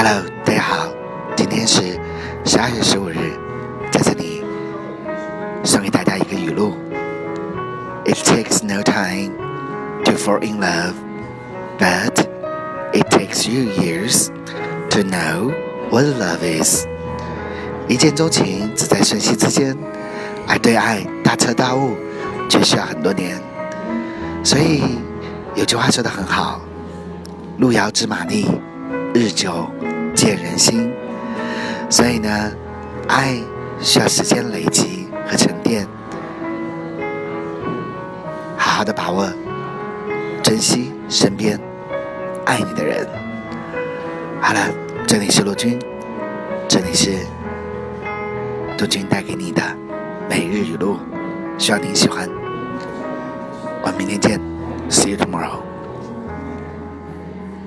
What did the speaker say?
Hello，大家好，今天是十二月十五日，在这里送给大家一个语录：It takes no time to fall in love, but it takes you years to know what love is。一见钟情只在瞬息之间，而对爱大彻大悟却需要很多年。所以有句话说的很好：“路遥知马力，日久见人心。”所以呢，爱需要时间累积和沉淀，好好的把握，珍惜身边爱你的人。好了，这里是陆军，这里是。杜军带给你的每日语录，希望您喜欢。我们明天见，See you tomorrow。